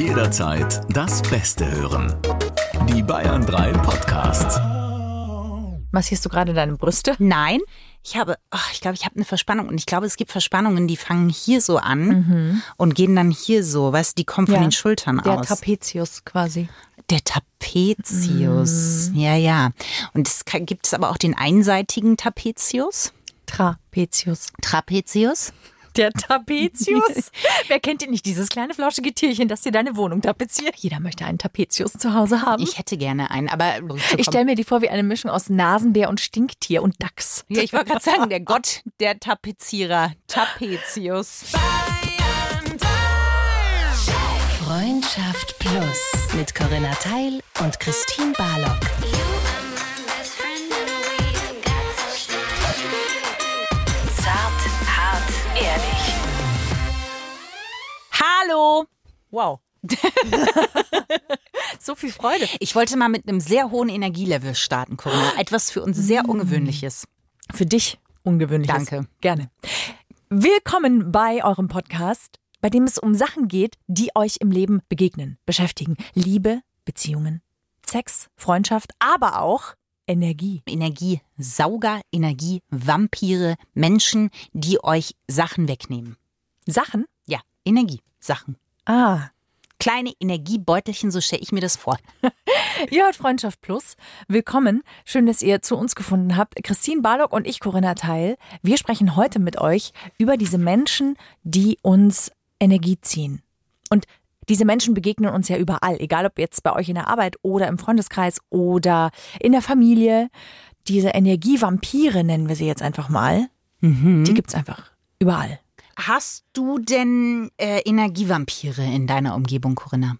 Jederzeit das Beste hören. Die Bayern 3 Podcasts. Massierst du gerade deine Brüste? Nein, ich habe, oh, ich glaube, ich habe eine Verspannung und ich glaube, es gibt Verspannungen, die fangen hier so an und gehen dann hier so, weißt du, die kommen von Ja, den Schultern Der aus. Trapezius quasi. der Trapezius, ja, ja. Und es gibt es aber auch den einseitigen Trapezius, Trapezius. Trapezius. Der Trapezius? Wer kennt ihn nicht? Dieses kleine flauschige Tierchen, das dir deine Wohnung tapeziert. Jeder möchte einen Trapezius zu Hause haben. Ich hätte gerne einen, aber Ich stelle mir die vor wie eine Mischung aus Nasenbär und Stinktier und Dachs. ja, ich wollte gerade sagen, der Gott der Tapezierer, Trapezius. Freundschaft Plus mit Corinna Teil und Christine Barlock. Hallo. Wow. so viel Freude. Ich wollte mal mit einem sehr hohen Energielevel starten, Corinna. Etwas für uns sehr Ungewöhnliches. Für dich ungewöhnlich. Danke. Gerne. Willkommen bei eurem Podcast, bei dem es um Sachen geht, die euch im Leben begegnen, beschäftigen. Liebe, Beziehungen, Sex, Freundschaft, aber auch Energie. Energiesauger, Energievampire, Menschen, die euch Sachen wegnehmen. Sachen? Ja, Energiesachen. Ah. Kleine Energiebeutelchen, so stelle ich mir das vor. Ihr hört Freundschaft Plus. Willkommen. Schön, dass ihr zu uns gefunden habt. Christine Barlock und ich, Corinna Teil. Wir sprechen heute mit euch über diese Menschen, die uns Energie ziehen. Und diese Menschen begegnen uns ja überall, egal ob jetzt bei euch in der Arbeit oder im Freundeskreis oder in der Familie. Diese Energievampire nennen wir sie jetzt einfach mal. Die gibt's einfach überall. Hast du denn äh, Energievampire in deiner Umgebung, Corinna?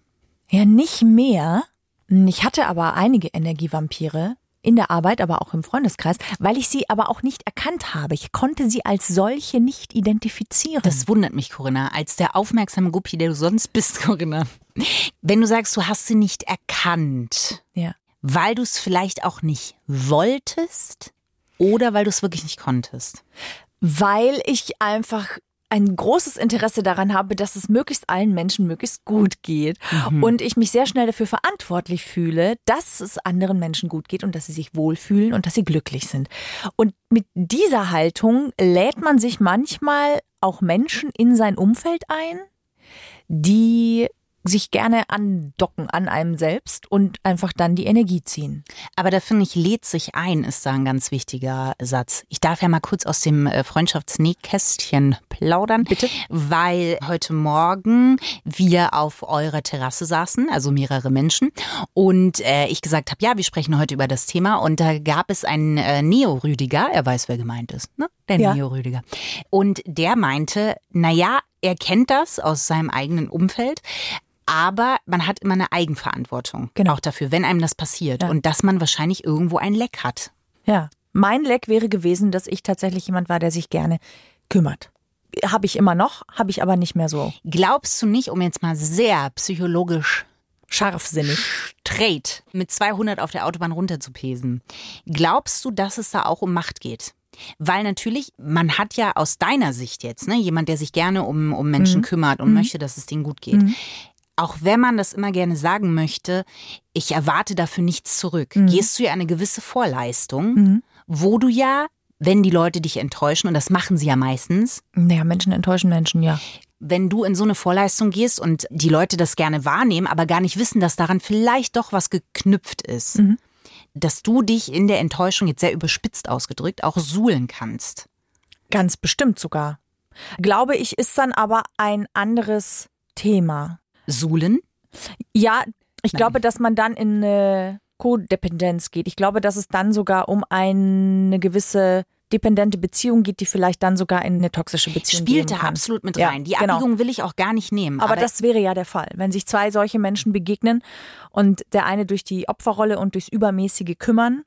Ja, nicht mehr. Ich hatte aber einige Energievampire in der Arbeit, aber auch im Freundeskreis, weil ich sie aber auch nicht erkannt habe. Ich konnte sie als solche nicht identifizieren. Das wundert mich, Corinna, als der aufmerksame Guppi, der du sonst bist, Corinna. Wenn du sagst, du hast sie nicht erkannt, ja. weil du es vielleicht auch nicht wolltest oder weil du es wirklich nicht konntest. Weil ich einfach ein großes Interesse daran habe, dass es möglichst allen Menschen möglichst gut geht. Und ich mich sehr schnell dafür verantwortlich fühle, dass es anderen Menschen gut geht und dass sie sich wohlfühlen und dass sie glücklich sind. Und mit dieser Haltung lädt man sich manchmal auch Menschen in sein Umfeld ein, die sich gerne andocken an einem selbst und einfach dann die Energie ziehen. Aber da finde ich, lädt sich ein, ist da ein ganz wichtiger Satz. Ich darf ja mal kurz aus dem äh, Freundschaftsnähkästchen plaudern. Bitte. Weil heute Morgen wir auf eurer Terrasse saßen, also mehrere Menschen, und äh, ich gesagt habe, ja, wir sprechen heute über das Thema. Und da gab es einen äh, Neo-Rüdiger, er weiß, wer gemeint ist, ne? Der Ja. Neo-Rüdiger. Und der meinte, na ja, er kennt das aus seinem eigenen Umfeld. Aber man hat immer eine Eigenverantwortung Genau. auch dafür, wenn einem das passiert. Ja. Und dass man wahrscheinlich irgendwo ein Leck hat. Ja. Mein Leck wäre gewesen, dass ich tatsächlich jemand war, der sich gerne kümmert. Habe ich immer noch, habe ich aber nicht mehr so Glaubst du nicht, um jetzt mal sehr psychologisch scharfsinnig. straight mit 200 auf der Autobahn runterzupesen, glaubst du, dass es da auch um Macht geht? Weil natürlich, man hat ja aus deiner Sicht jetzt, ne, jemand, der sich gerne um, um Menschen kümmert und möchte, dass es denen gut geht. Auch wenn man das immer gerne sagen möchte, ich erwarte dafür nichts zurück, gehst du ja eine gewisse Vorleistung, wo du ja, wenn die Leute dich enttäuschen, und das machen sie ja meistens, Naja, Menschen enttäuschen Menschen, ja. wenn du in so eine Vorleistung gehst und die Leute das gerne wahrnehmen, aber gar nicht wissen, dass daran vielleicht doch was geknüpft ist, dass du dich in der Enttäuschung, jetzt sehr überspitzt ausgedrückt, auch suhlen kannst. Ganz bestimmt sogar. Glaube ich, ist dann aber ein anderes Thema. Suhlen? Ja, ich glaube, dass man dann in eine Codependenz geht. Ich glaube, dass es dann sogar um eine gewisse dependente Beziehung geht, die vielleicht dann sogar in eine toxische Beziehung Spielt da absolut mit Ja, rein. Die genau. Abbiegung will ich auch gar nicht nehmen. Aber, das wäre ja der Fall, wenn sich zwei solche Menschen begegnen und der eine durch die Opferrolle und durchs übermäßige Kümmern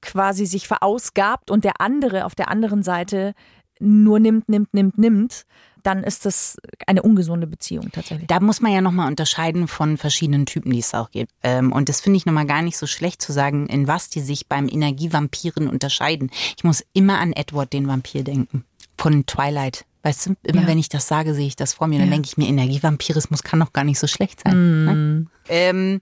quasi sich verausgabt und der andere auf der anderen Seite nur nimmt, nimmt, nimmt, nimmt, dann ist das eine ungesunde Beziehung tatsächlich. Da muss man ja nochmal unterscheiden von verschiedenen Typen, die es auch gibt. Ähm, Und das finde ich nochmal gar nicht so schlecht zu sagen, in was die sich beim Energievampiren unterscheiden. Ich muss immer an Edward, den Vampir, denken. Von Twilight. Weißt du, immer Ja. wenn ich das sage, sehe ich das vor mir. Dann Ja. denke ich mir, Energievampirismus kann doch gar nicht so schlecht sein. Ne? Mm. Ähm,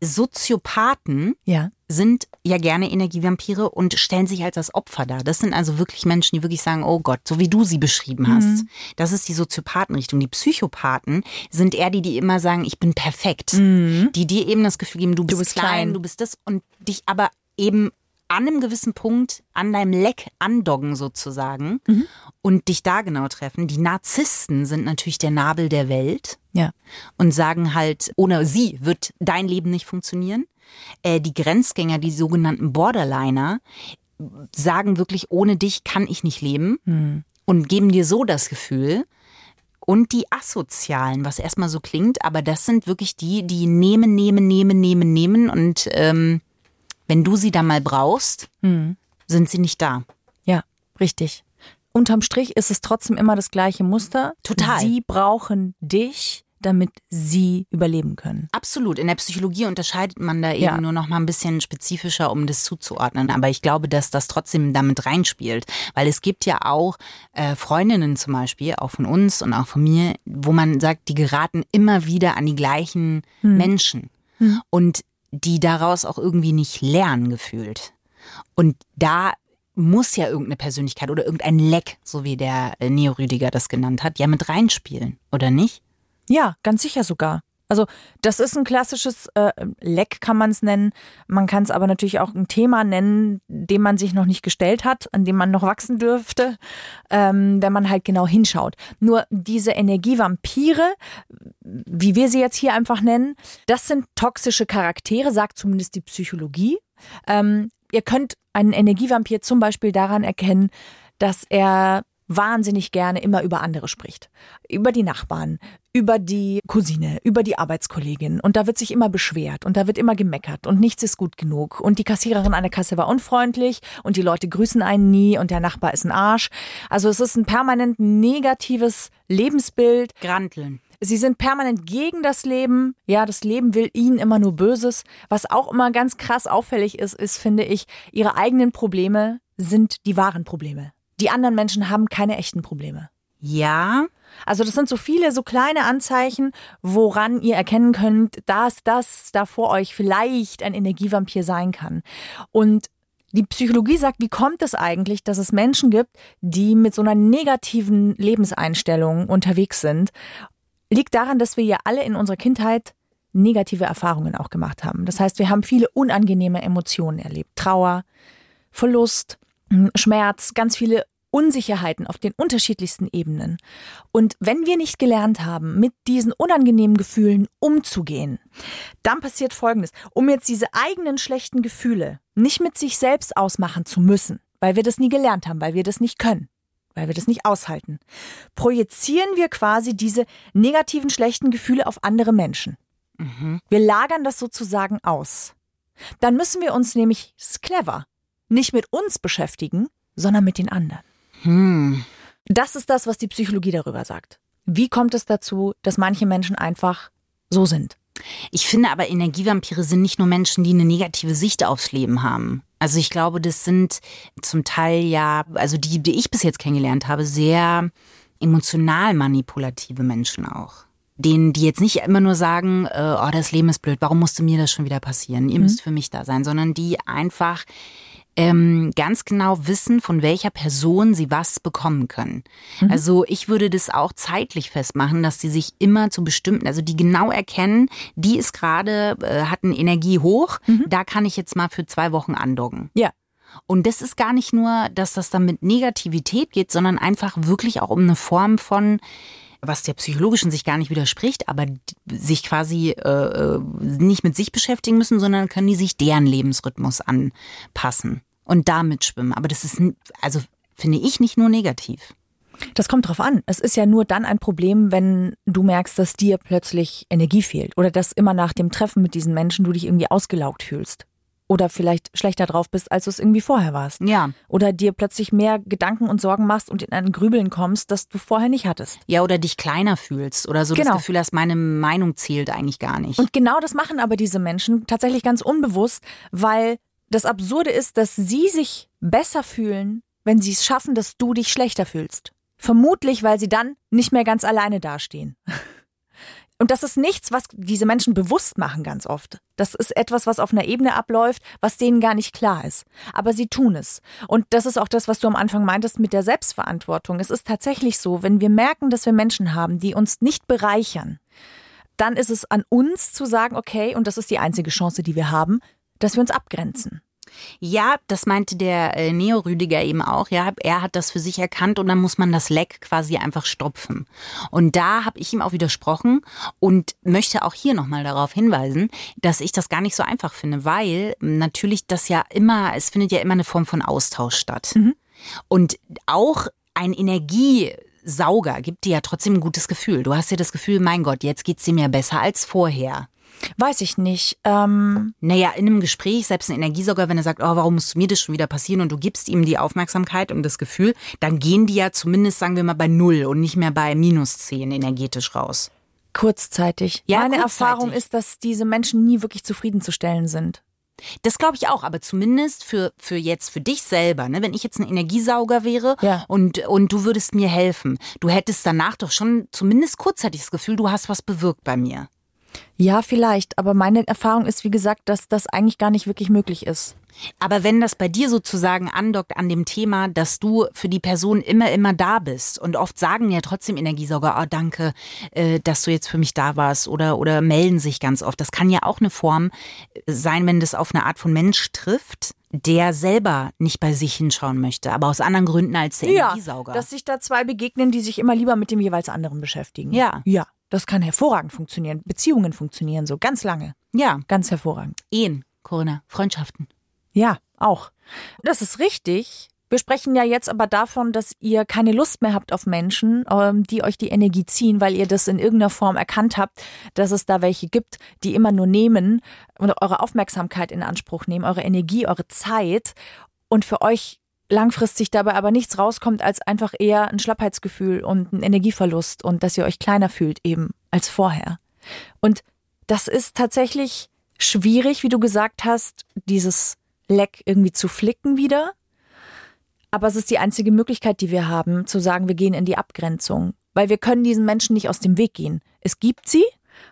Soziopathen Ja. Sind ja gerne Energievampire und stellen sich als das Opfer dar. Das sind also wirklich Menschen, die wirklich sagen, oh Gott, so wie du sie beschrieben Mhm. hast. Das ist die Soziopathenrichtung. Die Psychopathen sind eher die, die immer sagen, ich bin perfekt. Die dir eben das Gefühl geben, du bist, Mhm. bist klein, klein. du bist das und dich aber eben an einem gewissen Punkt an deinem Leck andoggen sozusagen Mhm. und dich da genau treffen. Die Narzissten sind natürlich der Nabel der Welt Ja. und sagen halt, ohne sie wird dein Leben nicht funktionieren. Äh, die Grenzgänger, die sogenannten Borderliner, sagen wirklich, ohne dich kann ich nicht leben und geben dir so das Gefühl. Und die Asozialen, was erstmal so klingt, aber das sind wirklich die, die nehmen, nehmen, nehmen, nehmen, nehmen und ähm, wenn du sie dann mal brauchst, sind sie nicht da. Ja, richtig. Unterm Strich ist es trotzdem immer das gleiche Muster. Total. Sie brauchen dich, damit sie überleben können. Absolut. In der Psychologie unterscheidet man da eben Ja. nur noch mal ein bisschen spezifischer, um das zuzuordnen. Aber ich glaube, dass das trotzdem damit reinspielt. Weil es gibt ja auch äh, Freundinnen zum Beispiel, auch von uns und auch von mir, wo man sagt, die geraten immer wieder an die gleichen Menschen. Und die daraus auch irgendwie nicht lernen gefühlt. Und da muss ja irgendeine Persönlichkeit oder irgendein Leck, so wie der äh, Neo Rüdiger das genannt hat, ja mit reinspielen, oder nicht? Ja, ganz sicher sogar. Also das ist ein klassisches äh, Leck, kann man es nennen. Man kann es aber natürlich auch ein Thema nennen, dem man sich noch nicht gestellt hat, an dem man noch wachsen dürfte, ähm, wenn man halt genau hinschaut. Nur diese Energievampire, wie wir sie jetzt hier einfach nennen, das sind toxische Charaktere, sagt zumindest die Psychologie. Ähm, ihr könnt einen Energievampir zum Beispiel daran erkennen, dass er wahnsinnig gerne immer über andere spricht. Über die Nachbarn, über die Cousine, über die Arbeitskollegin. Und da wird sich immer beschwert und da wird immer gemeckert und nichts ist gut genug. Und die Kassiererin an der Kasse war unfreundlich und die Leute grüßen einen nie und der Nachbar ist ein Arsch. Also es ist ein permanent negatives Lebensbild. Granteln. Sie sind permanent gegen das Leben. Ja, das Leben will ihnen immer nur Böses. Was auch immer ganz krass auffällig ist, ist, finde ich, ihre eigenen Probleme sind die wahren Probleme. Die anderen Menschen haben keine echten Probleme. Ja, Also das sind so viele so kleine Anzeichen, woran ihr erkennen könnt, dass das da vor euch vielleicht ein Energievampir sein kann. Und die Psychologie sagt, wie kommt es eigentlich, dass es Menschen gibt, die mit so einer negativen Lebenseinstellung unterwegs sind? Liegt daran, dass wir ja alle in unserer Kindheit negative Erfahrungen auch gemacht haben. Das heißt, wir haben viele unangenehme Emotionen erlebt. Trauer, Verlust, Schmerz, ganz viele Unsicherheiten auf den unterschiedlichsten Ebenen. Und wenn wir nicht gelernt haben, mit diesen unangenehmen Gefühlen umzugehen, dann passiert Folgendes. Um jetzt diese eigenen schlechten Gefühle nicht mit sich selbst ausmachen zu müssen, weil wir das nie gelernt haben, weil wir das nicht können, weil wir das nicht aushalten, projizieren wir quasi diese negativen schlechten Gefühle auf andere Menschen. Wir lagern das sozusagen aus. Dann müssen wir uns nämlich, clever, nicht mit uns beschäftigen, sondern mit den anderen. Hm. Das ist das, was die Psychologie darüber sagt. Wie kommt es dazu, dass manche Menschen einfach so sind? Ich finde aber, Energievampire sind nicht nur Menschen, die eine negative Sicht aufs Leben haben. Also ich glaube, das sind zum Teil ja, also die, die ich bis jetzt kennengelernt habe, sehr emotional manipulative Menschen auch. Denen, die jetzt nicht immer nur sagen, äh, oh, das Leben ist blöd, warum musste mir das schon wieder passieren? Ihr müsst für mich da sein, sondern die einfach ähm, ganz genau wissen, von welcher Person sie was bekommen können. Also ich würde das auch zeitlich festmachen, dass sie sich immer zu bestimmten, also die genau erkennen, die ist gerade, äh, hat eine Energie hoch, da kann ich jetzt mal für zwei Wochen andocken. Ja. Und das ist gar nicht nur, dass das dann mit Negativität geht, sondern einfach wirklich auch um eine Form von, was der psychologischen sich gar nicht widerspricht, aber sich quasi äh, äh, nicht mit sich beschäftigen müssen, sondern können die sich deren Lebensrhythmus anpassen und damit schwimmen. Aber das ist, also finde ich nicht nur negativ. Das kommt drauf an. Es ist ja nur dann ein Problem, wenn du merkst, dass dir plötzlich Energie fehlt oder dass immer nach dem Treffen mit diesen Menschen du dich irgendwie ausgelaugt fühlst. Oder vielleicht schlechter drauf bist, als du es irgendwie vorher warst. Ja. Oder dir plötzlich mehr Gedanken und Sorgen machst und in ein Grübeln kommst, das du vorher nicht hattest. Ja, oder dich kleiner fühlst oder so Genau. das Gefühl hast, meine Meinung zählt eigentlich gar nicht. Und genau das machen aber diese Menschen tatsächlich ganz unbewusst, weil das Absurde ist, dass sie sich besser fühlen, wenn sie es schaffen, dass du dich schlechter fühlst. Vermutlich, weil sie dann nicht mehr ganz alleine dastehen. Und das ist nichts, was diese Menschen bewusst machen ganz oft. Das ist etwas, was auf einer Ebene abläuft, was denen gar nicht klar ist. Aber sie tun es. Und das ist auch das, was du am Anfang meintest mit der Selbstverantwortung. Es ist tatsächlich so, wenn wir merken, dass wir Menschen haben, die uns nicht bereichern, dann ist es an uns zu sagen, okay, und das ist die einzige Chance, die wir haben, dass wir uns abgrenzen. Ja, das meinte der äh, Neo-Rüdiger eben auch. Ja, er hat das für sich erkannt und dann muss man das Leck quasi einfach stopfen. Und da habe ich ihm auch widersprochen und möchte auch hier nochmal darauf hinweisen, dass ich das gar nicht so einfach finde, weil natürlich das ja immer, es findet ja immer eine Form von Austausch statt. Mhm. Und auch ein Energiesauger gibt dir ja trotzdem ein gutes Gefühl. Du hast ja das Gefühl, mein Gott, jetzt geht's dir mir besser als vorher. Weiß ich nicht. Ähm naja, in einem Gespräch, selbst ein Energiesauger, wenn er sagt, oh, warum muss mir das schon wieder passieren und du gibst ihm die Aufmerksamkeit und das Gefühl, dann gehen die ja zumindest, sagen wir mal, bei null und nicht mehr bei minus zehn energetisch raus. Kurzzeitig. Ja, Meine kurzzeitig. Erfahrung ist, dass diese Menschen nie wirklich zufriedenzustellen sind. Das glaube ich auch, aber zumindest für, für jetzt, für dich selber, ne? wenn ich jetzt ein Energiesauger wäre ja. und, und du würdest mir helfen, du hättest danach doch schon zumindest kurzzeitig das Gefühl, du hast was bewirkt bei mir. Ja, vielleicht. Aber meine Erfahrung ist, wie gesagt, dass das eigentlich gar nicht wirklich möglich ist. Aber wenn das bei dir sozusagen andockt an dem Thema, dass du für die Person immer, immer da bist und oft sagen ja trotzdem Energiesauger, oh danke, äh, dass du jetzt für mich da warst oder, oder melden sich ganz oft. Das kann ja auch eine Form sein, wenn das auf eine Art von Mensch trifft, der selber nicht bei sich hinschauen möchte, aber aus anderen Gründen als der ja, Energiesauger. Dass sich da zwei begegnen, die sich immer lieber mit dem jeweils anderen beschäftigen. Ja. Ja. Das kann hervorragend funktionieren. Beziehungen funktionieren so ganz lange. Ja. Ganz hervorragend. Ehen, Corinna, Freundschaften. Ja, auch. Das ist richtig. Wir sprechen ja jetzt aber davon, dass ihr keine Lust mehr habt auf Menschen, ähm, die euch die Energie ziehen, weil ihr das in irgendeiner Form erkannt habt, dass es da welche gibt, die immer nur nehmen und eure Aufmerksamkeit in Anspruch nehmen, eure Energie, eure Zeit und für euch langfristig dabei aber nichts rauskommt als einfach eher ein Schlappheitsgefühl und ein Energieverlust und dass ihr euch kleiner fühlt eben als vorher. Und das ist tatsächlich schwierig, wie du gesagt hast, dieses Leck irgendwie zu flicken wieder. Aber es ist die einzige Möglichkeit, die wir haben, zu sagen, wir gehen in die Abgrenzung. Weil wir können diesen Menschen nicht aus dem Weg gehen. Es gibt sie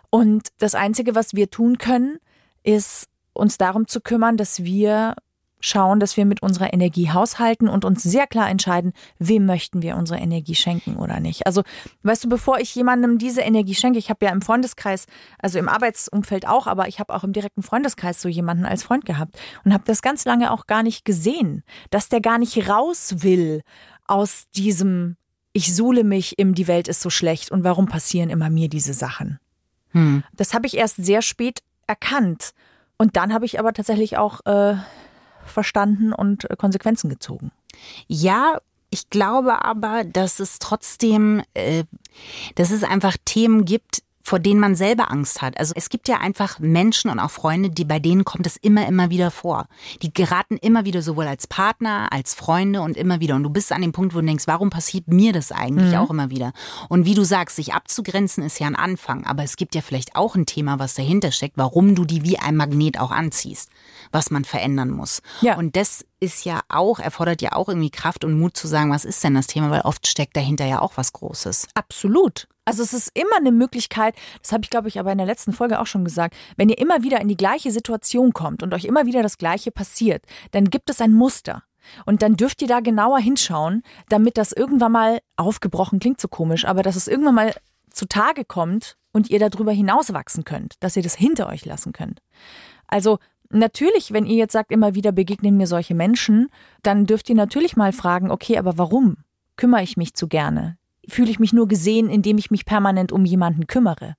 und das Einzige, was wir tun können, ist uns darum zu kümmern, dass wir schauen, dass wir mit unserer Energie haushalten und uns sehr klar entscheiden, wem möchten wir unsere Energie schenken oder nicht. Also, weißt du, bevor ich jemandem diese Energie schenke, ich habe ja im Freundeskreis, also im Arbeitsumfeld auch, aber ich habe auch im direkten Freundeskreis so jemanden als Freund gehabt und habe das ganz lange auch gar nicht gesehen, dass der gar nicht raus will aus diesem ich suhle mich im die Welt ist so schlecht und warum passieren immer mir diese Sachen. Hm. Das habe ich erst sehr spät erkannt. Und dann habe ich aber tatsächlich auch äh, verstanden und äh, Konsequenzen gezogen. Ja, ich glaube aber, dass es trotzdem, äh, dass es einfach Themen gibt, vor denen man selber Angst hat. Also es gibt ja einfach Menschen und auch Freunde, die bei denen kommt es immer, immer wieder vor. Die geraten immer wieder sowohl als Partner, als Freunde und immer wieder. Und du bist an dem Punkt, wo du denkst, warum passiert mir das eigentlich mhm. auch immer wieder? Und wie du sagst, sich abzugrenzen ist ja ein Anfang. Aber es gibt ja vielleicht auch ein Thema, was dahinter steckt, warum du die wie ein Magnet auch anziehst, was man verändern muss. Ja. Und das ist ja auch, erfordert ja auch irgendwie Kraft und Mut zu sagen, was ist denn das Thema, weil oft steckt dahinter ja auch was Großes. Absolut. Also es ist immer eine Möglichkeit, das habe ich glaube ich aber in der letzten Folge auch schon gesagt, wenn ihr immer wieder in die gleiche Situation kommt und euch immer wieder das gleiche passiert, dann gibt es ein Muster. Und dann dürft ihr da genauer hinschauen, damit das irgendwann mal aufgebrochen klingt so komisch, aber dass es irgendwann mal zutage kommt und ihr darüber hinauswachsen könnt, dass ihr das hinter euch lassen könnt. Also Natürlich, wenn ihr jetzt sagt, immer wieder begegnen mir solche Menschen, dann dürft ihr natürlich mal fragen, okay, aber warum kümmere ich mich zu gerne? Fühle ich mich nur gesehen, indem ich mich permanent um jemanden kümmere?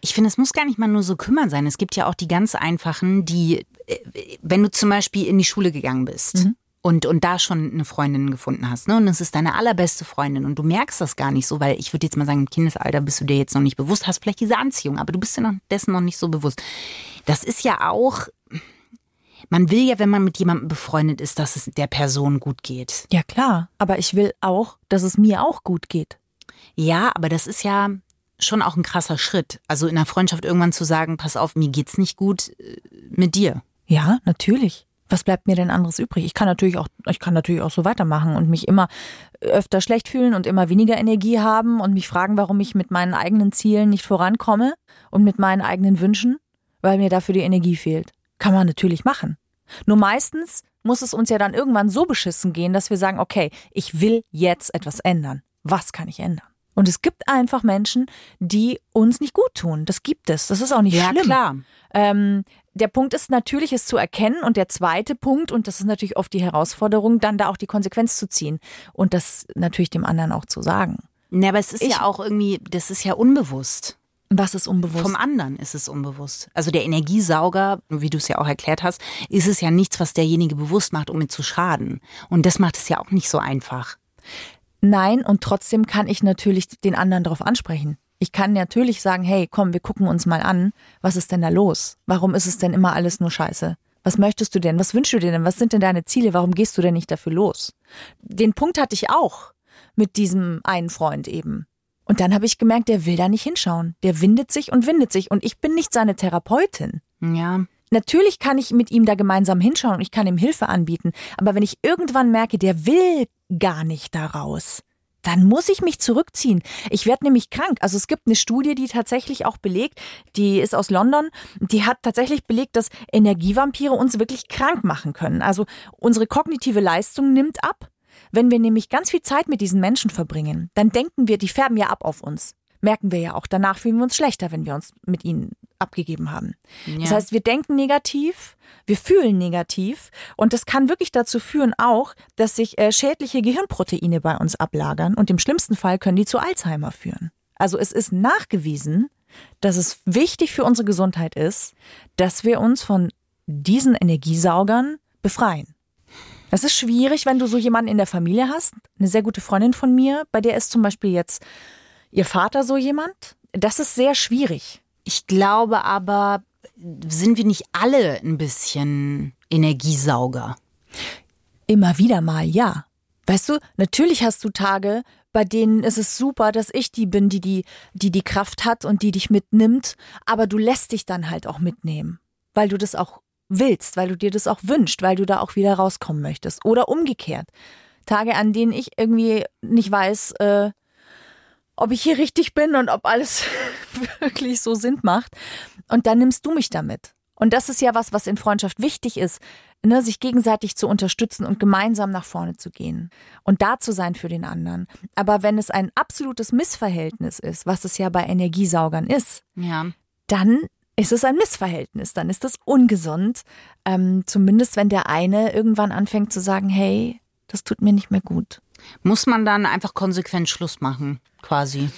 Ich finde, es muss gar nicht mal nur so kümmern sein. Es gibt ja auch die ganz einfachen, die, äh, wenn du zum Beispiel in die Schule gegangen bist. Mhm. Und, und da schon eine Freundin gefunden hast, ne? Und es ist deine allerbeste Freundin und du merkst das gar nicht so, weil ich würde jetzt mal sagen, im Kindesalter bist du dir jetzt noch nicht bewusst, hast vielleicht diese Anziehung, aber du bist dir noch dessen noch nicht so bewusst. Das ist ja auch man will ja, wenn man mit jemandem befreundet ist, dass es der Person gut geht. Ja, klar. Aber ich will auch, dass es mir auch gut geht. Ja, aber das ist ja schon auch ein krasser Schritt. Also in der Freundschaft irgendwann zu sagen, pass auf, mir geht's nicht gut äh, mit dir. Ja, natürlich. was bleibt mir denn anderes übrig? Ich kann natürlich auch, ich kann natürlich auch so weitermachen und mich immer öfter schlecht fühlen und immer weniger Energie haben und mich fragen, warum ich mit meinen eigenen Zielen nicht vorankomme und mit meinen eigenen Wünschen, weil mir dafür die Energie fehlt. Kann man natürlich machen. Nur meistens muss es uns ja dann irgendwann so beschissen gehen, dass wir sagen, okay, ich will jetzt etwas ändern. Was kann ich ändern? Und es gibt einfach Menschen, die uns nicht gut tun. Das gibt es. Das ist auch nicht Ja, schlimm. klar. Ähm, der Punkt ist natürlich, es zu erkennen. Und der zweite Punkt, und das ist natürlich oft die Herausforderung, dann da auch die Konsequenz zu ziehen. Und das natürlich dem anderen auch zu sagen. Ne, aber es ist Ich- ja auch irgendwie, das ist ja unbewusst. Was ist unbewusst? Vom anderen ist es unbewusst. Also der Energiesauger, wie du es ja auch erklärt hast, ist es ja nichts, was derjenige bewusst macht, um mir zu schaden. Und das macht es ja auch nicht so einfach. Nein, und trotzdem kann ich natürlich den anderen darauf ansprechen. Ich kann natürlich sagen, hey, komm, wir gucken uns mal an, was ist denn da los? Warum ist es denn immer alles nur Scheiße? Was möchtest du denn? Was wünschst du dir denn? Was sind denn deine Ziele? Warum gehst du denn nicht dafür los? Den Punkt hatte ich auch mit diesem einen Freund eben. Und dann habe ich gemerkt, der will da nicht hinschauen. Der windet sich und windet sich. Und ich bin nicht seine Therapeutin. Ja. Natürlich kann ich mit ihm da gemeinsam hinschauen und ich kann ihm Hilfe anbieten. Aber wenn ich irgendwann merke, der will gar nicht daraus, dann muss ich mich zurückziehen. Ich werde nämlich krank. Also es gibt eine Studie, die tatsächlich auch belegt, die ist aus London, die hat tatsächlich belegt, dass Energievampire uns wirklich krank machen können. Also unsere kognitive Leistung nimmt ab. Wenn wir nämlich ganz viel Zeit mit diesen Menschen verbringen, dann denken wir, die färben ja ab auf uns. Merken wir ja auch. Danach fühlen wir uns schlechter, wenn wir uns mit ihnen abgegeben haben. Das Ja. heißt, wir denken negativ, wir fühlen negativ und das kann wirklich dazu führen auch, dass sich äh, schädliche Gehirnproteine bei uns ablagern und im schlimmsten Fall können die zu Alzheimer führen. Also es ist nachgewiesen, dass es wichtig für unsere Gesundheit ist, dass wir uns von diesen Energiesaugern befreien. Das ist schwierig, wenn du so jemanden in der Familie hast. Eine sehr gute Freundin von mir, bei der ist zum Beispiel jetzt ihr Vater so jemand. Das ist sehr schwierig. Ich glaube aber, sind wir nicht alle ein bisschen Energiesauger? Immer wieder mal, ja. Weißt du, natürlich hast du Tage, bei denen ist es super, dass ich die bin, die die, die die Kraft hat und die dich mitnimmt, aber du lässt dich dann halt auch mitnehmen, weil du das auch willst, weil du dir das auch wünschst, weil du da auch wieder rauskommen möchtest. Oder umgekehrt. Tage, an denen ich irgendwie nicht weiß, äh, ob ich hier richtig bin und ob alles wirklich so Sinn macht. Und dann nimmst du mich damit. Und das ist ja was, was in Freundschaft wichtig ist, ne, sich gegenseitig zu unterstützen und gemeinsam nach vorne zu gehen und da zu sein für den anderen. Aber wenn es ein absolutes Missverhältnis ist, was es ja bei Energiesaugern ist, Ja. dann ist es ein Missverhältnis, dann ist es ungesund. Ähm, zumindest wenn der eine irgendwann anfängt zu sagen, hey, das tut mir nicht mehr gut. Muss man dann einfach konsequent Schluss machen, quasi.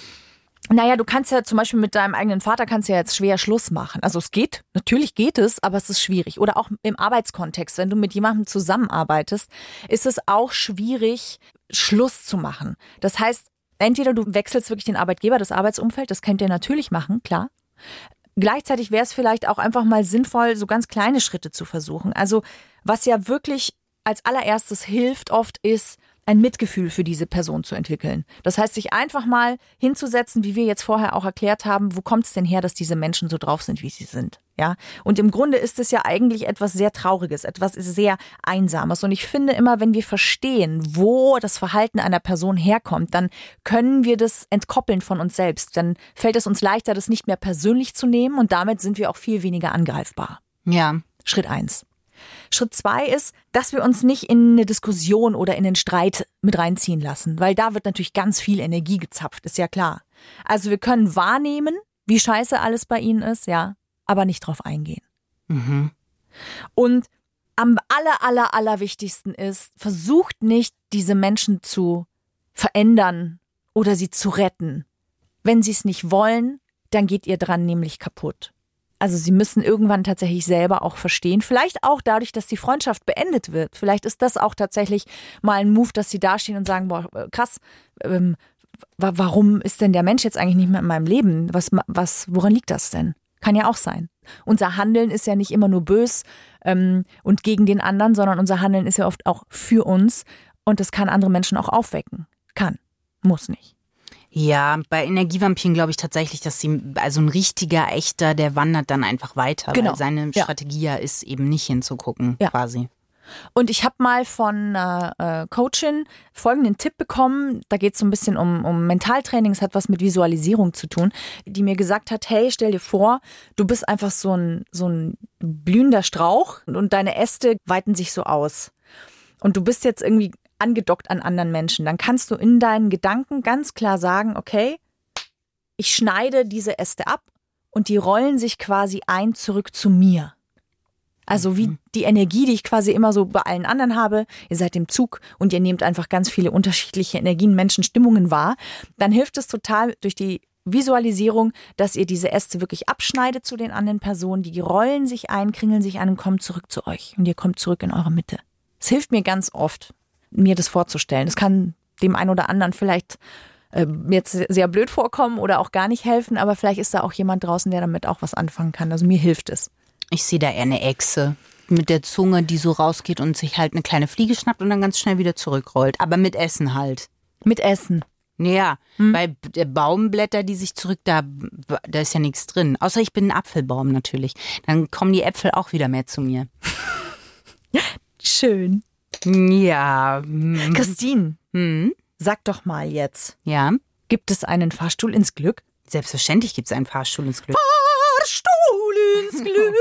Naja, du kannst ja zum Beispiel mit deinem eigenen Vater kannst ja jetzt schwer Schluss machen. Also es geht, natürlich geht es, aber es ist schwierig. Oder auch im Arbeitskontext, wenn du mit jemandem zusammenarbeitest, ist es auch schwierig, Schluss zu machen. Das heißt, entweder du wechselst wirklich den Arbeitgeber, das Arbeitsumfeld, das könnt ihr natürlich machen, klar. Gleichzeitig wäre es vielleicht auch einfach mal sinnvoll, so ganz kleine Schritte zu versuchen. Also was ja wirklich als allererstes hilft oft ist, ein Mitgefühl für diese Person zu entwickeln. Das heißt, sich einfach mal hinzusetzen, wie wir jetzt vorher auch erklärt haben, wo kommt es denn her, dass diese Menschen so drauf sind, wie sie sind? Ja. Und im Grunde ist es ja eigentlich etwas sehr Trauriges, etwas sehr Einsames. Und ich finde immer, wenn wir verstehen, wo das Verhalten einer Person herkommt, dann können wir das entkoppeln von uns selbst. Dann fällt es uns leichter, das nicht mehr persönlich zu nehmen und damit sind wir auch viel weniger angreifbar. Ja. Schritt eins. Schritt zwei ist, dass wir uns nicht in eine Diskussion oder in einen Streit mit reinziehen lassen, weil da wird natürlich ganz viel Energie gezapft, ist ja klar. Also wir können wahrnehmen, wie scheiße alles bei ihnen ist, ja, aber nicht drauf eingehen. Mhm. Und am aller, aller, aller wichtigsten ist, versucht nicht, diese Menschen zu verändern oder sie zu retten. Wenn sie es nicht wollen, dann geht ihr dran nämlich kaputt. Also sie müssen irgendwann tatsächlich selber auch verstehen. Vielleicht auch dadurch, dass die Freundschaft beendet wird. Vielleicht ist das auch tatsächlich mal ein Move, dass sie dastehen und sagen, boah, krass, ähm, wa warum ist denn der Mensch jetzt eigentlich nicht mehr in meinem Leben? Was, was, woran liegt das denn? Kann ja auch sein. Unser Handeln ist ja nicht immer nur bös ähm, und gegen den anderen, sondern unser Handeln ist ja oft auch für uns und das kann andere Menschen auch aufwecken. Kann, muss nicht. Ja, bei Energievampiren glaube ich tatsächlich, dass sie, also ein richtiger, echter, der wandert dann einfach weiter. Genau. Weil seine Ja. Strategie ja ist, eben nicht hinzugucken, Ja. quasi. Und ich habe mal von einer äh, Coachin folgenden Tipp bekommen. Da geht es so ein bisschen um, um Mentaltraining. Es hat was mit Visualisierung zu tun. Die mir gesagt hat, hey, stell dir vor, du bist einfach so ein, so ein blühender Strauch und deine Äste weiten sich so aus. Und du bist jetzt irgendwie angedockt an anderen Menschen. Dann kannst du in deinen Gedanken ganz klar sagen, okay, ich schneide diese Äste ab und die rollen sich quasi ein zurück zu mir. Also wie die Energie, die ich quasi immer so bei allen anderen habe, ihr seid im Zug und ihr nehmt einfach ganz viele unterschiedliche Energien, Menschen, Stimmungen wahr, dann hilft es total durch die Visualisierung, dass ihr diese Äste wirklich abschneidet zu den anderen Personen, die rollen sich ein, kringeln sich ein und kommen zurück zu euch und ihr kommt zurück in eure Mitte. Es hilft mir ganz oft, mir das vorzustellen. Es kann dem einen oder anderen vielleicht äh, jetzt sehr blöd vorkommen oder auch gar nicht helfen, aber vielleicht ist da auch jemand draußen, der damit auch was anfangen kann. Also mir hilft es. Ich sehe da eher eine Echse mit der Zunge, die so rausgeht und sich halt eine kleine Fliege schnappt und dann ganz schnell wieder zurückrollt. Aber mit Essen halt. Mit Essen. Ja, bei der Baumblätter, die sich zurück, da, da ist ja nichts drin. Außer ich bin ein Apfelbaum natürlich. Dann kommen die Äpfel auch wieder mehr zu mir. Schön. Ja. hm, Christine, hm, sag doch mal jetzt, Ja. gibt es einen Fahrstuhl ins Glück? Selbstverständlich gibt es einen Fahrstuhl ins Glück. Fahrstuhl ins Glück.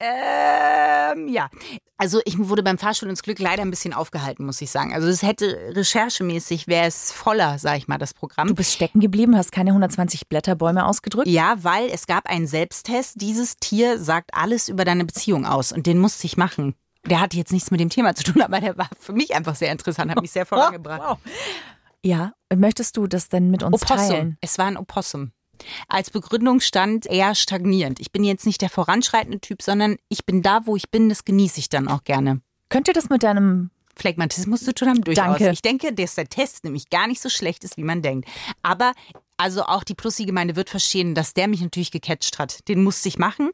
Ähm, ja. Also ich wurde beim Fahrstuhl ins Glück leider ein bisschen aufgehalten, muss ich sagen. Also es hätte recherchemäßig wäre es voller, sag ich mal, das Programm. Du bist stecken geblieben, hast keine 120 Blätterbäume ausgedrückt? Ja, weil es gab einen Selbsttest. Dieses Tier sagt alles über deine Beziehung aus und den musste ich machen. Der hatte jetzt nichts mit dem Thema zu tun, aber der war für mich einfach sehr interessant, hat mich sehr vorangebracht. Ja, möchtest du das denn mit uns Opossum. teilen? Es war ein Opossum. Als Begründung stand eher stagnierend. Ich bin jetzt nicht der voranschreitende Typ, sondern ich bin da, wo ich bin, das genieße ich dann auch gerne. Könnte das mit deinem Phlegmatismus zu tun haben, durchaus. Danke. Ich denke, dass der Test nämlich gar nicht so schlecht ist, wie man denkt. Aber also auch die Plussi-Gemeinde wird verstehen, dass der mich natürlich gecatcht hat. Den musste ich machen.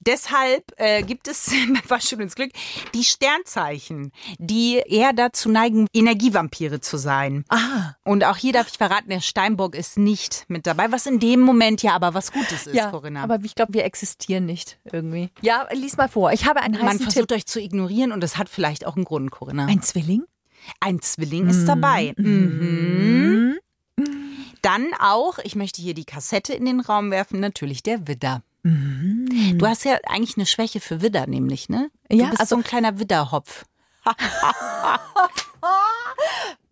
Deshalb äh, gibt es, war schon ins Glück, die Sternzeichen, die eher dazu neigen, Energievampire zu sein. Ah, Und auch hier darf ich verraten, der Steinbock ist nicht mit dabei, was in dem Moment ja aber was Gutes ist, ja, Corinna. aber ich glaube, wir existieren nicht irgendwie. Ja, lies mal vor. Ich habe einen man heißen versucht Tipp. euch zu ignorieren und das hat vielleicht auch einen Grund, Corinna. Ein Zwilling? Ein Zwilling ist dabei. Mhm. Dann auch, ich möchte hier die Kassette in den Raum werfen, natürlich der Widder. Du hast ja eigentlich eine Schwäche für Widder, nämlich, ne? Du Ja, bist also- so ein kleiner Widderhopf.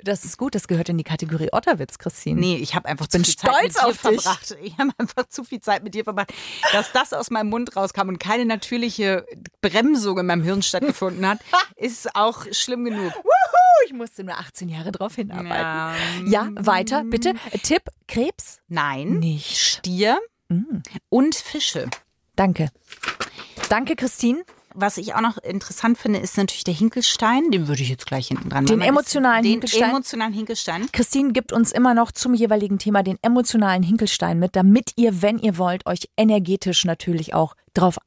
Das ist gut, das gehört in die Kategorie Otterwitz, Christine. Nee, ich habe einfach bin zu viel Zeit mit stolz dir dich. verbracht. Ich habe einfach zu viel Zeit mit dir verbracht, dass das aus meinem Mund rauskam und keine natürliche Bremsung in meinem Hirn stattgefunden hat, ist auch schlimm genug. ich musste nur 18 Jahre drauf hinarbeiten. Ja. Ja, weiter, bitte. Tipp, Krebs? Nein, Nicht. Stier und Fische. Danke. Danke, Christine. Was ich auch noch interessant finde, ist natürlich der Hinkelstein. Den würde ich jetzt gleich hinten dran Den machen. emotionalen den Hinkelstein? emotionalen Hinkelstein. Christine gibt uns immer noch zum jeweiligen Thema den emotionalen Hinkelstein mit, damit ihr, wenn ihr wollt, euch energetisch natürlich auch drauf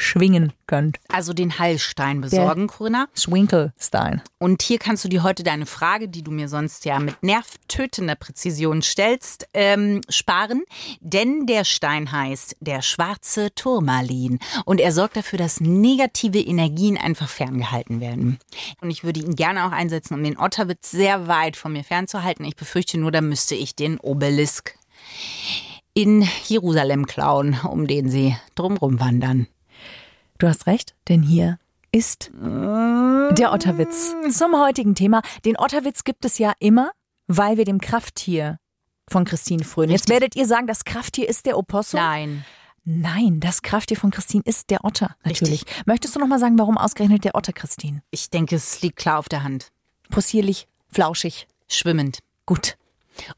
einschwingen könnt. Also den Heilstein besorgen, Corinna. Swinkelstein. Und hier kannst du dir heute deine Frage, die du mir sonst ja mit nervtötender Präzision stellst, ähm, sparen. Denn der Stein heißt der schwarze Turmalin. Und er sorgt dafür, dass negative Energien einfach ferngehalten werden. Und ich würde ihn gerne auch einsetzen, um den Otterwitz sehr weit von mir fernzuhalten. Ich befürchte nur, da müsste ich den Obelisk in Jerusalem klauen, um den sie drumrum wandern. Du hast recht, denn hier ist der Otterwitz zum heutigen Thema. Den Otterwitz gibt es ja immer, weil wir dem Krafttier von Christine frönen. Jetzt Richtig. werdet ihr sagen, das Krafttier ist der Opossum. Nein. Nein, das Krafttier von Christine ist der Otter, natürlich. Möchtest du noch mal sagen, warum ausgerechnet der Otter, Christine? Ich denke, es liegt klar auf der Hand. Possierlich, flauschig, Schwimmend. gut.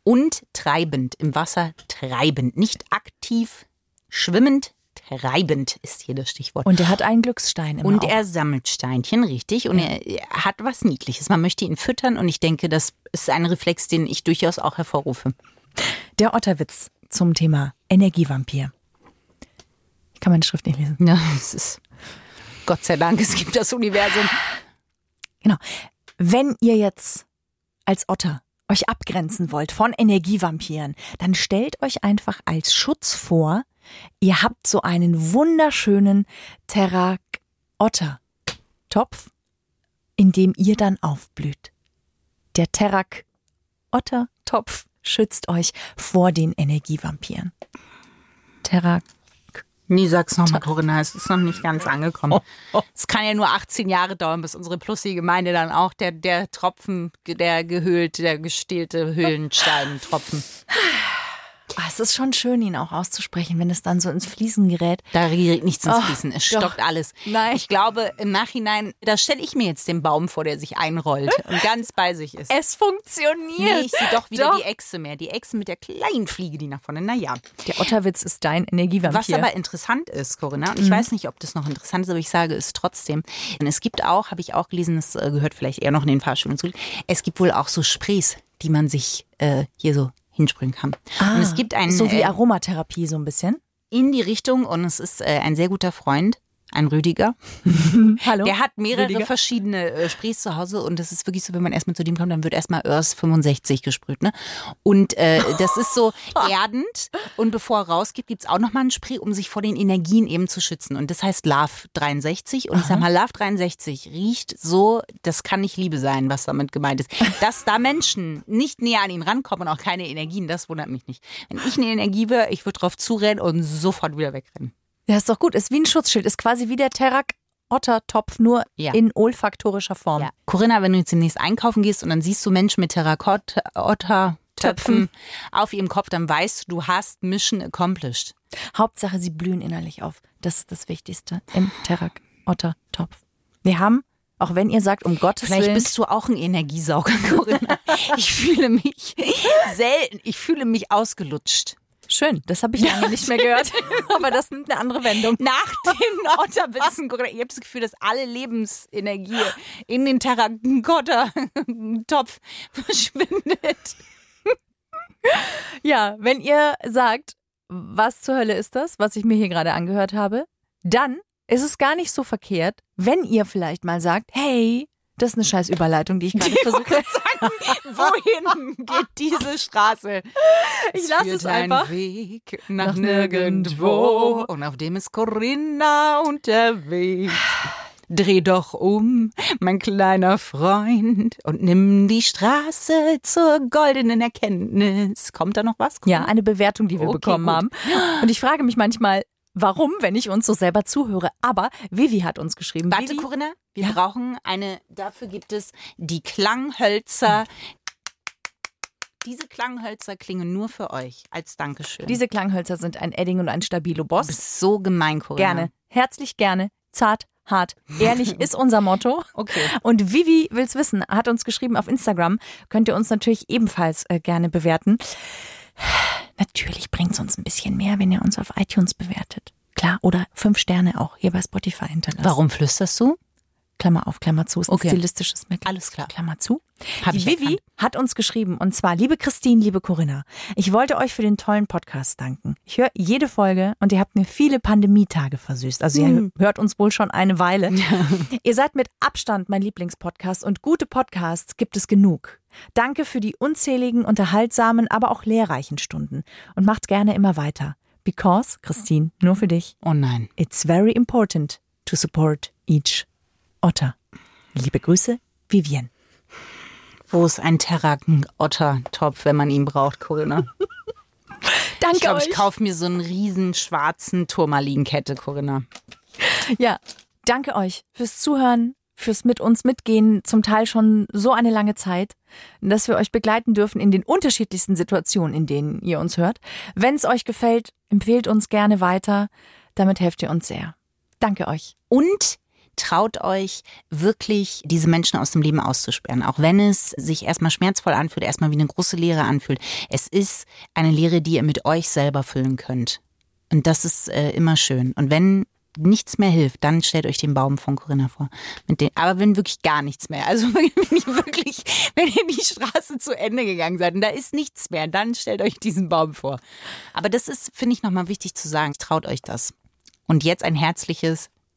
Und treibend, im Wasser treibend. Nicht aktiv, schwimmend, treibend ist hier das Stichwort. Und er hat einen Glücksstein im Und Auge. er sammelt Steinchen, richtig. Und er er hat was Niedliches. Man möchte ihn füttern und ich denke, das ist ein Reflex, den ich durchaus auch hervorrufe. Der Otterwitz zum Thema Energievampir. Ich kann meine Schrift nicht lesen. Ja, es ist Gott sei Dank, es gibt das Universum. Genau. Wenn ihr jetzt als Otter euch abgrenzen wollt von Energievampiren, dann stellt euch einfach als Schutz vor, ihr habt so einen wunderschönen Terra Otter-Topf, in dem ihr dann aufblüht. Der Terak-Otter-Topf schützt euch vor den Energievampiren. Terak. Nee, sag's nochmal, Corinna, es ist noch nicht ganz angekommen. Es kann ja nur 18 Jahre dauern, bis unsere plussige Gemeinde dann auch der, der Tropfen, der gehöhlt, der gestählte Höhlensteintropfen. Ah, es ist schon schön, ihn auch auszusprechen, wenn es dann so ins Fließen gerät. Da gerät nichts ins Oh, Fließen. Es doch. stockt alles. Nein. Ich glaube, im Nachhinein, da stelle ich mir jetzt den Baum vor, der sich einrollt und ganz bei sich ist. Es funktioniert. Nee, ich sehe doch wieder Doch. die Echse mehr. Die Echse mit der kleinen Fliege, die nach vorne. Naja. Der Otterwitz ist dein Energievampir. Was aber interessant ist, Corinna, und ich weiß nicht, ob das noch interessant ist, aber ich sage es trotzdem. Denn es gibt auch, habe ich auch gelesen, das äh, gehört vielleicht eher noch in den Fahrschulen zu, es gibt wohl auch so Sprays, die man sich äh, hier so hinsprühen kann. und es gibt einen so wie äh, Aromatherapie so ein bisschen. in die Richtung und es ist äh, ein sehr guter Freund. Ein Rüdiger. Hallo. Der hat mehrere Rüdiger. verschiedene äh, Sprays zu Hause und das ist wirklich so, wenn man erstmal zu dem kommt, dann wird erstmal Earth 65 gesprüht. Ne? Und äh, das ist so erdend und bevor er rausgeht, gibt's auch nochmal ein Spray, um sich vor den Energien eben zu schützen. Und das heißt Love 63 und ich sag mal, Love 63 riecht so, das kann nicht Liebe sein, was damit gemeint ist. Dass da Menschen nicht näher an ihn rankommen und auch keine Energien, das wundert mich nicht. Wenn ich eine Energie wäre, ich würde drauf zurennen und sofort wieder wegrennen. Ja, ist doch gut. Ist wie ein Schutzschild. Ist quasi wie der Terak Ottertopf, nur Ja. in olfaktorischer Form. Ja. Corinna, wenn du jetzt demnächst einkaufen gehst und dann siehst du Menschen mit Terrakotta-Töpfen auf ihrem Kopf, dann weißt du, du hast Mission accomplished. Hauptsache, sie blühen innerlich auf. Das ist das Wichtigste im Terak Ottertopf. Wir haben, auch wenn ihr sagt, um Gottes Vielleicht Willen, bist du auch ein Energiesauger, Corinna. ich fühle mich selten, ich fühle mich ausgelutscht. Schön, das habe ich lange nicht mehr gehört. Aber das nimmt eine andere Wendung. Nach den Corinna, ich habe das Gefühl, dass alle Lebensenergie in den Terrakotta-Topf verschwindet. Ja, wenn ihr sagt, was zur Hölle ist das, was ich mir hier gerade angehört habe, dann ist es gar nicht so verkehrt, wenn ihr vielleicht mal sagt, hey, das ist eine scheiß Überleitung, die ich gerade versuche. Wohin geht diese Straße? Ich lasse es einfach. Ein Weg nach, Nach nirgendwo. Und auf dem ist Corinna unterwegs. Dreh doch um, mein kleiner Freund, und nimm die Straße zur goldenen Erkenntnis. Kommt da noch was? Ja, eine Bewertung, die wir Okay, bekommen gut. haben. Und ich frage mich manchmal, warum, wenn ich uns so selber zuhöre. Aber Vivi hat uns geschrieben. Warte, Vivi, Corinna, wir brauchen eine, dafür gibt es die Klanghölzer. Diese Klanghölzer klingen nur für euch als Dankeschön. diese Klanghölzer sind ein Edding und ein Stabilo du Boss. bist so gemein, Corinna. Gerne, herzlich gerne, zart, hart, ehrlich ist unser Motto. Okay. Und Vivi will's wissen, hat uns geschrieben auf Instagram. Könnt ihr uns natürlich ebenfalls äh, gerne bewerten. Natürlich bringt's uns ein bisschen mehr, wenn ihr uns auf iTunes bewertet. Klar, oder fünf Sterne auch hier bei Spotify hinterlasst. Warum flüsterst du? Klammer auf, Klammer zu. Ist ein Okay. stilistisches Mittel. Alles klar. Klammer zu. Hab die ich Vivi erkannt. hat uns geschrieben und zwar, liebe Christine, liebe Corinna, ich wollte euch für den tollen Podcast danken. Ich höre jede Folge und ihr habt mir viele Pandemietage versüßt. Also ihr hört uns wohl schon eine Weile. ihr seid mit Abstand mein Lieblingspodcast und gute Podcasts gibt es genug. Danke für die unzähligen, unterhaltsamen, aber auch lehrreichen Stunden und macht gerne immer weiter. Because, Christine, nur für dich. Oh nein. It's very important to support each otter. Liebe Grüße, Vivian. Wo ist ein Terrakotta-Topf, wenn man ihn braucht, Corinna? Danke Ich glaube, euch. ich kaufe mir so einen riesen schwarzen Turmalinkette, Corinna. Ja, danke euch fürs Zuhören, fürs mit uns mitgehen, zum Teil schon so eine lange Zeit, dass wir euch begleiten dürfen in den unterschiedlichsten Situationen, in denen ihr uns hört. Wenn es euch gefällt, empfehlt uns gerne weiter. Damit helft ihr uns sehr. Danke euch. Und traut euch wirklich, diese Menschen aus dem Leben auszusperren. Auch wenn es sich erstmal schmerzvoll anfühlt, erstmal wie eine große Leere anfühlt. Es ist eine Leere, die ihr mit euch selber füllen könnt. Und das ist äh, immer schön. Und wenn nichts mehr hilft, dann stellt euch den Baum von Corinna vor. Mit den, aber wenn wirklich gar nichts mehr, also wenn ihr wirklich, wenn ihr die Straße zu Ende gegangen seid und da ist nichts mehr, dann stellt euch diesen Baum vor. Aber das ist, finde ich, nochmal wichtig zu sagen. Traut euch das. Und jetzt ein herzliches